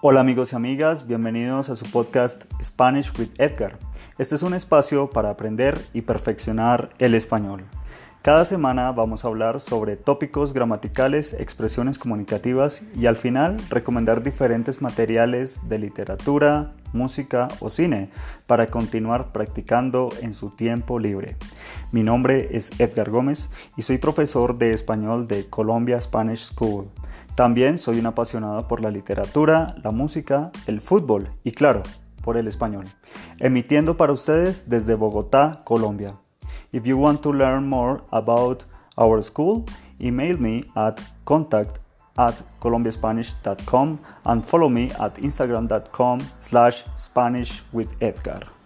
Hola amigos y amigas, bienvenidos a su podcast Spanish with Edgar. Este es un espacio para aprender y perfeccionar el español. Cada semana vamos a hablar sobre tópicos gramaticales, expresiones comunicativas y al final recomendar diferentes materiales de literatura, música o cine para continuar practicando en su tiempo libre. Mi nombre es Edgar Gómez y soy profesor de español de Colombia Spanish School. También soy un apasionado por la literatura, la música, el fútbol y claro, por el español. Emitiendo para ustedes desde Bogotá, Colombia. If you want to learn more about our school, email me at contact at colombiaspanish.com and follow me at instagram.com slash spanish with Edgar.